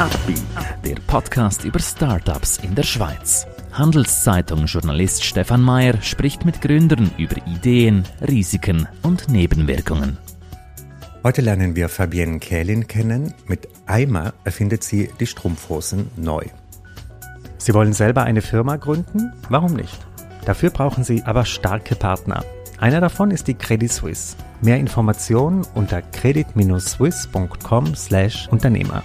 Upbeat, der Podcast über Startups in der Schweiz. Handelszeitung-Journalist Stefan Mayer spricht mit Gründern über Ideen, Risiken und Nebenwirkungen. Heute lernen wir Fabienne Kählin kennen. Mit Eimer erfindet sie die Strumpfhosen neu. Sie wollen selber eine Firma gründen? Warum nicht? Dafür brauchen Sie aber starke Partner. Einer davon ist die Credit Suisse. Mehr Informationen unter credit-swiss.com/Unternehmer.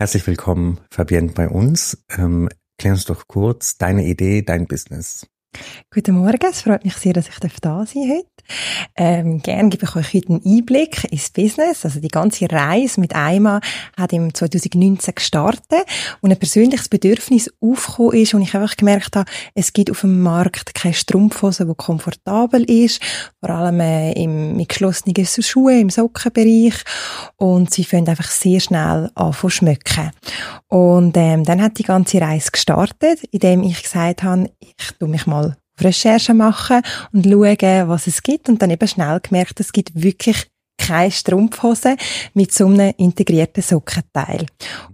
Herzlich willkommen, Fabienne, bei uns. Ähm, klär uns doch kurz deine Idee, dein Business. Guten Morgen, es freut mich sehr, dass ich da sein darf heute. Ähm, gern gebe ich euch heute einen Einblick ins Business. Also die ganze Reise mit Eima hat im 2019 gestartet und ein persönliches Bedürfnis aufgekommen ist und ich einfach gemerkt habe, es gibt auf dem Markt keine Strumpfhose, die komfortabel ist, vor allem äh, im, mit geschlossenen Schuhen im Sockenbereich und sie fangen einfach sehr schnell an zu schmücken. Und ähm, dann hat die ganze Reise gestartet, indem ich gesagt habe, ich tu mich mal Recherche machen und schauen, was es gibt und dann eben schnell gemerkt, es gibt wirklich keine Strumpfhose mit so einem integrierten Sockenteil.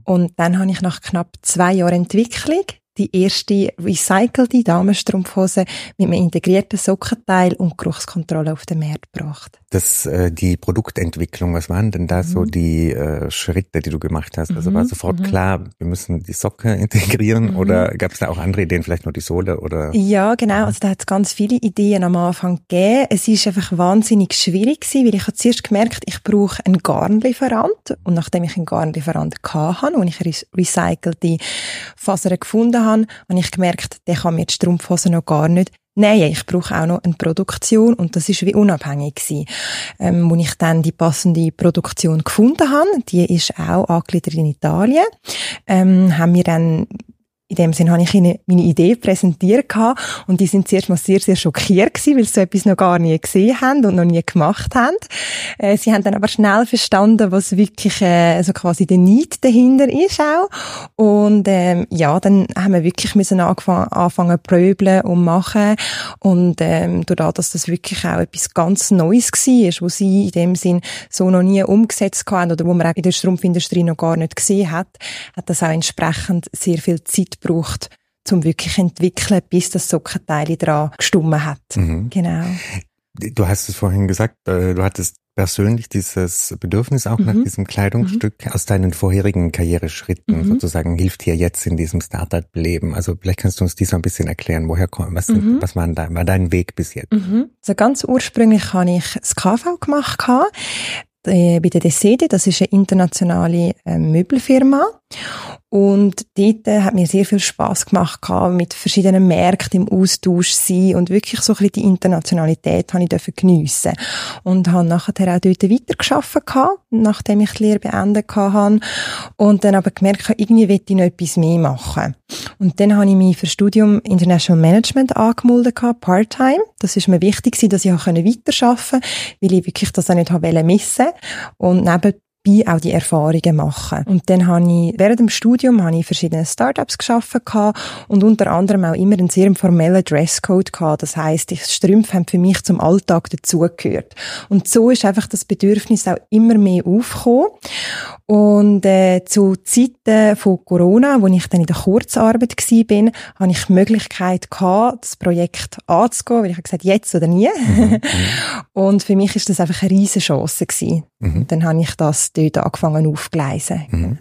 Und dann habe ich nach knapp zwei Jahren Entwicklung die erste recycelte Damenstrumpfhose mit einem integrierten Sockenteil und Geruchskontrolle auf den Markt gebracht. Das, äh, die Produktentwicklung, was waren denn da mhm. so die äh, Schritte, die du gemacht hast? Also war mhm. sofort mhm. klar, wir müssen die Socke integrieren mhm. oder gab es da auch andere Ideen, vielleicht nur die Sohle oder? Ja, genau. Also da hat es ganz viele Ideen am Anfang gegeben. Es ist einfach wahnsinnig schwierig gewesen, weil ich habe zuerst gemerkt, ich brauche einen Garnlieferant und nachdem ich einen Garnlieferant hatte und ich recycelte Fasern gefunden habe, habe ich gemerkt, der kann mir die Strumpfhose noch gar nicht Nein, ich brauche auch noch eine Produktion und das ist wie unabhängig gewesen. Ähm, wo ich dann die passende Produktion gefunden habe, die ist auch angegliedert in Italien, ähm, haben wir dann in dem Sinne habe ich ihnen meine Idee präsentiert und die sind zuerst mal sehr, sehr schockiert gewesen, weil sie so etwas noch gar nie gesehen haben und noch nie gemacht haben. Äh, sie haben dann aber schnell verstanden, was wirklich äh, so quasi der Need dahinter ist auch. Und ähm, ja, dann haben wir wirklich müssen angefangen, anfangen pröbeln und machen und ähm, dadurch, dass das wirklich auch etwas ganz Neues war, was sie in dem Sinn so noch nie umgesetzt haben oder wo man auch in der Strumpfindustrie noch gar nicht gesehen hat, hat das auch entsprechend sehr viel Zeit braucht, zum wirklich entwickeln, bis das Sockenteil dran gestummen hat. Mhm. Genau. Du hast es vorhin gesagt, äh, du hattest persönlich dieses Bedürfnis auch mhm. nach diesem Kleidungsstück mhm. aus deinen vorherigen Karriereschritten mhm. sozusagen hilft dir jetzt in diesem Startup-Leben. Also vielleicht kannst du uns dies ein bisschen erklären, woher kommt, was, mhm. was war, dein, war dein Weg bis jetzt? Mhm. Also ganz ursprünglich habe ich das KV gemacht bei der Desede, das ist eine internationale äh, Möbelfirma und dort äh, hat mir sehr viel Spaß gemacht, mit verschiedenen Märkten im Austausch sein und wirklich so ein bisschen die Internationalität habe ich geniessen Und habe nachher auch dort weitergearbeitet, nachdem ich die Lehre beendet habe. Und dann aber gemerkt, irgendwie will ich noch etwas mehr machen. Und dann habe ich mich für Studium International Management angemeldet, Part-Time. Das ist mir wichtig, dass ich auch weiterarbeiten konnte, weil ich wirklich das auch nicht missen wollte. Und neben dabei auch die Erfahrungen machen. Und dann habe ich, während dem Studium habe ich verschiedene Startups geschaffen und unter anderem auch immer einen sehr formellen Dresscode gehabt. Das heisst, die Strümpfe haben für mich zum Alltag dazugehört. Und so ist einfach das Bedürfnis auch immer mehr aufgekommen. Und äh, zu Zeiten von Corona, wo ich dann in der Kurzarbeit war, bin, habe ich die Möglichkeit gehabt, das Projekt anzugehen, weil ich habe gesagt, jetzt oder nie. Mhm. und für mich ist das einfach eine riesige Chance gewesen. Mhm. Dann habe ich das dort angefangen aufgleisen. Mhm.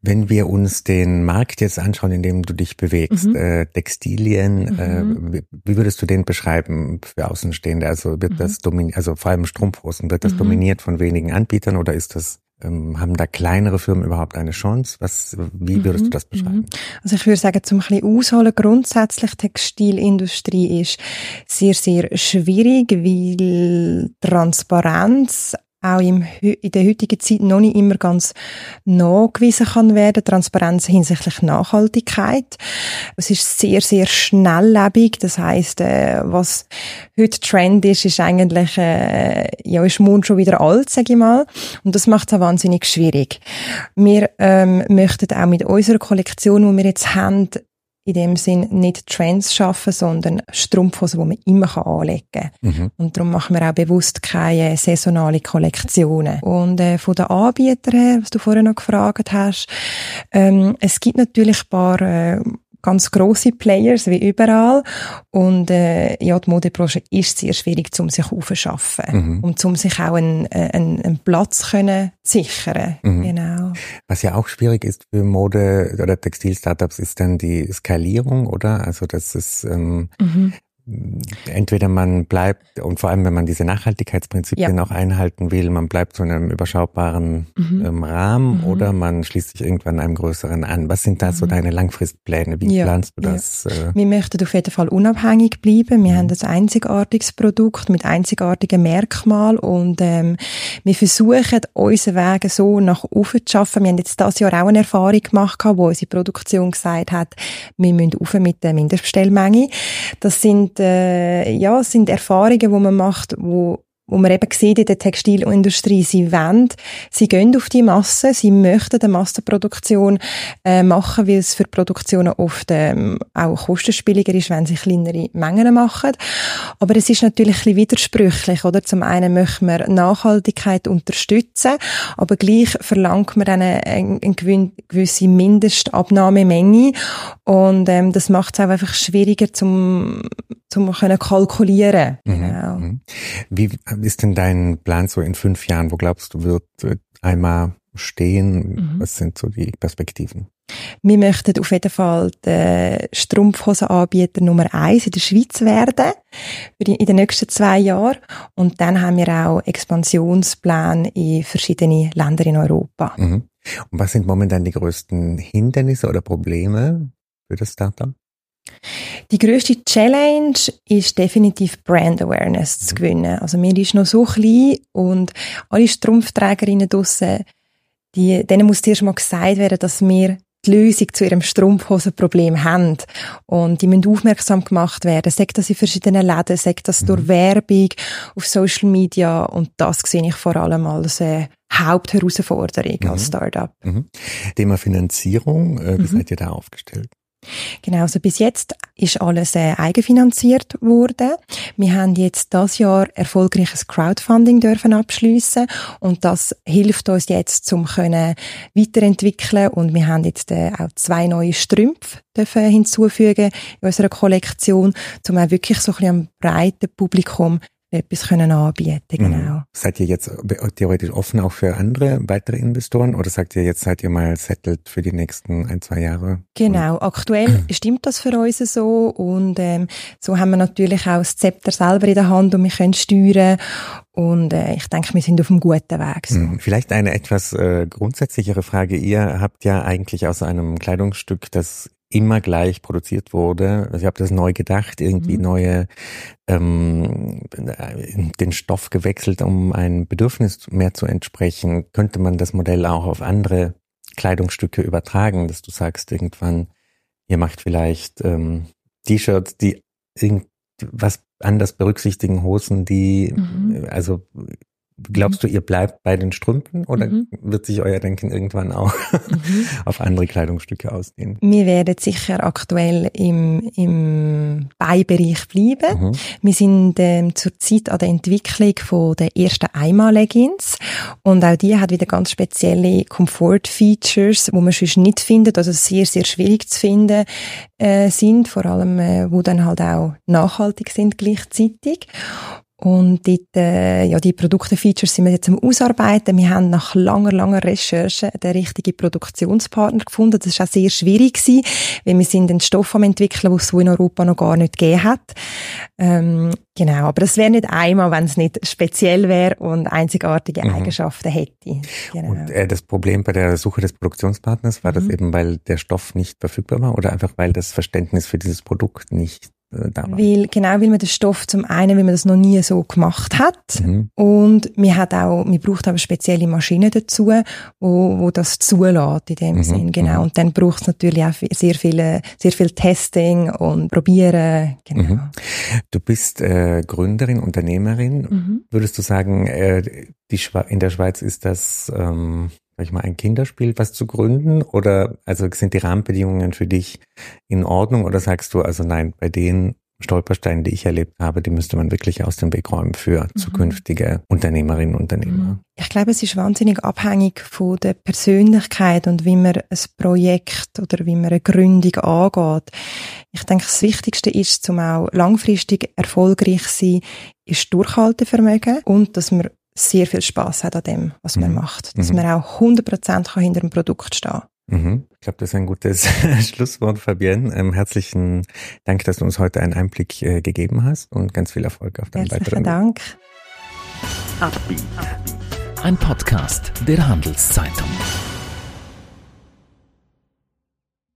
Wenn wir uns den Markt jetzt anschauen, in dem du dich bewegst, mhm. äh, Textilien, mhm. äh, wie würdest du den beschreiben für Außenstehende? Also wird das dominiert, also vor allem Strumpfhosen, wird das dominiert von wenigen Anbietern oder ist das ähm, haben da kleinere Firmen überhaupt eine Chance? Was, wie würdest du mhm, das beschreiben? Mhm. Also ich würde sagen, zum ein bisschen ausholen, grundsätzlich Textilindustrie ist sehr, sehr schwierig, weil Transparenz auch im, in der heutigen Zeit noch nicht immer ganz nachgewiesen kann werden. Transparenz hinsichtlich Nachhaltigkeit. Es ist sehr, sehr schnelllebig. Das heißt, äh, was heute Trend ist, ist eigentlich, äh, ja, ist Mond schon wieder alt, sage ich mal. Und das macht es auch wahnsinnig schwierig. Wir ähm, möchten auch mit unserer Kollektion, die wir jetzt haben, in dem Sinn nicht Trends schaffen, sondern Strumpfhosen, die man immer anlegen kann. Mhm. Und darum machen wir auch bewusst keine saisonale Kollektionen. Und äh, von den Anbietern her, was du vorher noch gefragt hast, ähm, es gibt natürlich ein paar äh, ganz große Players wie überall. Und äh, ja die Modebranche ist sehr schwierig zum sich aufzuschaffen. Mhm. und zum sich auch einen, äh, einen, einen Platz können sichern. Mhm. genau. Was ja auch schwierig ist für Mode oder Textil-Startups ist dann die Skalierung oder? Also das ist ähm, mhm entweder man bleibt, und vor allem wenn man diese Nachhaltigkeitsprinzipien ja. auch einhalten will, man bleibt zu einem überschaubaren mhm. ähm, Rahmen mhm. oder man schließt sich irgendwann einem größeren an. Was sind da so mhm. deine Langfristpläne? Wie ja. planst du das? Ja. Äh? Wir möchten auf jeden Fall unabhängig bleiben. Wir mhm. haben ein einzigartiges Produkt mit einzigartigen Merkmalen und ähm, wir versuchen, unseren Weg so nach oben zu schaffen. Wir haben jetzt dieses Jahr auch eine Erfahrung gemacht, wo unsere Produktion gesagt hat, wir müssen auf mit der Mindestbestellmenge. Das sind äh, ja, sind Erfahrungen, die man macht, wo wo man eben sieht in der Textilindustrie, sie wollen, sie gehen auf die Masse, sie möchten eine Massenproduktion äh, machen, weil es für Produktionen oft ähm, auch kostenspieliger ist, wenn sie kleinere Mengen machen. Aber es ist natürlich ein bisschen widersprüchlich, oder? Zum einen möchten wir Nachhaltigkeit unterstützen, aber gleich verlangt man eine, eine gewisse Mindestabnahmemenge und ähm, das macht es auch einfach schwieriger zum zum können kalkulieren. Mhm. Genau. Mhm. Wie ist denn dein Plan so in fünf Jahren? Wo glaubst du, wird einmal stehen? Mhm. Was sind so die Perspektiven? Wir möchten auf jeden Fall der Strumpfhosenanbieter Nummer eins in der Schweiz werden in den nächsten zwei Jahren. Und dann haben wir auch Expansionspläne in verschiedene Länder in Europa. Mhm. Und was sind momentan die größten Hindernisse oder Probleme für das Startup? Die grösste Challenge ist definitiv Brand Awareness zu gewinnen. Also mir ist noch so klein und alle Strumpfträgerinnen draussen, die, denen muss zuerst mal gesagt werden, dass wir die Lösung zu ihrem Strumpfhosenproblem haben. Und die müssen aufmerksam gemacht werden. Sagt das in verschiedenen Läden, sagt das durch mhm. Werbung, auf Social Media. Und das sehe ich vor allem als äh, Hauptherausforderung mhm. als Startup. Mhm. Thema Finanzierung, äh, wie mhm. seid ihr da aufgestellt? Genau, also bis jetzt ist alles äh, eigenfinanziert worden. Wir haben jetzt das Jahr erfolgreiches Crowdfunding dürfen abschließen und das hilft uns jetzt zum können weiterentwickeln und wir haben jetzt äh, auch zwei neue Strümpfe dürfen hinzufügen in unserer Kollektion, um auch wirklich so ein bisschen am breiten Publikum etwas können anbieten mhm. genau. Seid ihr jetzt theoretisch offen auch für andere weitere Investoren oder sagt ihr jetzt seid ihr mal settled für die nächsten ein, zwei Jahre? Genau, aktuell stimmt das für uns so und ähm, so haben wir natürlich auch das Zepter selber in der Hand und wir können steuern und äh, ich denke, wir sind auf einem guten Weg. So. Mhm. Vielleicht eine etwas äh, grundsätzlichere Frage. Ihr habt ja eigentlich aus einem Kleidungsstück, das immer gleich produziert wurde. Also ich habe das neu gedacht, irgendwie mhm. neue ähm, den Stoff gewechselt, um ein Bedürfnis mehr zu entsprechen. Könnte man das Modell auch auf andere Kleidungsstücke übertragen, dass du sagst irgendwann, ihr macht vielleicht ähm, T-Shirts, die irgendwas anders berücksichtigen, Hosen, die mhm. also Glaubst du, ihr bleibt bei den Strümpfen oder mhm. wird sich euer Denken irgendwann auch mhm. auf andere Kleidungsstücke ausdehnen? Wir werden sicher aktuell im, im Beibereich bleiben. Mhm. Wir sind ähm, zurzeit an der Entwicklung von der ersten Einmal-Leggings und auch die hat wieder ganz spezielle Comfort-Features, wo man sonst nicht findet, also sehr, sehr schwierig zu finden äh, sind, vor allem, äh, wo dann halt auch nachhaltig sind gleichzeitig. Und dort, äh, ja, die Produkte-Features sind wir jetzt am Ausarbeiten. Wir haben nach langer, langer Recherche den richtigen Produktionspartner gefunden. Das war auch sehr schwierig gewesen, weil wir sind einen Stoff am entwickeln, den es so in Europa noch gar nicht gegeben hat. Ähm, genau. Aber das wäre nicht einmal, wenn es nicht speziell wäre und einzigartige mhm. Eigenschaften hätte. Genau. Und äh, das Problem bei der Suche des Produktionspartners war mhm. das eben, weil der Stoff nicht verfügbar war oder einfach weil das Verständnis für dieses Produkt nicht weil, genau, weil man den Stoff zum einen, weil man das noch nie so gemacht hat. Mhm. Und man hat auch, man braucht aber spezielle Maschinen dazu, wo, wo das zulässt in dem mhm. Sinn, genau. Mhm. Und dann braucht es natürlich auch sehr viele, sehr viel Testing und Probieren, genau. Mhm. Du bist äh, Gründerin, Unternehmerin. Mhm. Würdest du sagen, äh, die Schwe in der Schweiz ist das, ähm, sag ich mal, ein Kinderspiel, was zu gründen? Oder also sind die Rahmenbedingungen für dich in Ordnung oder sagst du, also nein, bei denen Stolpersteine, die ich erlebt habe, die müsste man wirklich aus dem Weg räumen für mhm. zukünftige Unternehmerinnen und Unternehmer. Mhm. Ich glaube, es ist wahnsinnig abhängig von der Persönlichkeit und wie man ein Projekt oder wie man eine Gründung angeht. Ich denke, das Wichtigste ist, zum auch langfristig erfolgreich sein, ist Durchhaltevermögen und dass man sehr viel Spaß hat an dem, was man mhm. macht. Dass mhm. man auch 100% hinter dem Produkt stehen kann. Mhm. Ich glaube, das ist ein gutes Schlusswort, Fabienne. Ähm, herzlichen Dank, dass du uns heute einen Einblick äh, gegeben hast und ganz viel Erfolg auf deinem weiteren Dank. Ein Podcast der Handelszeitung.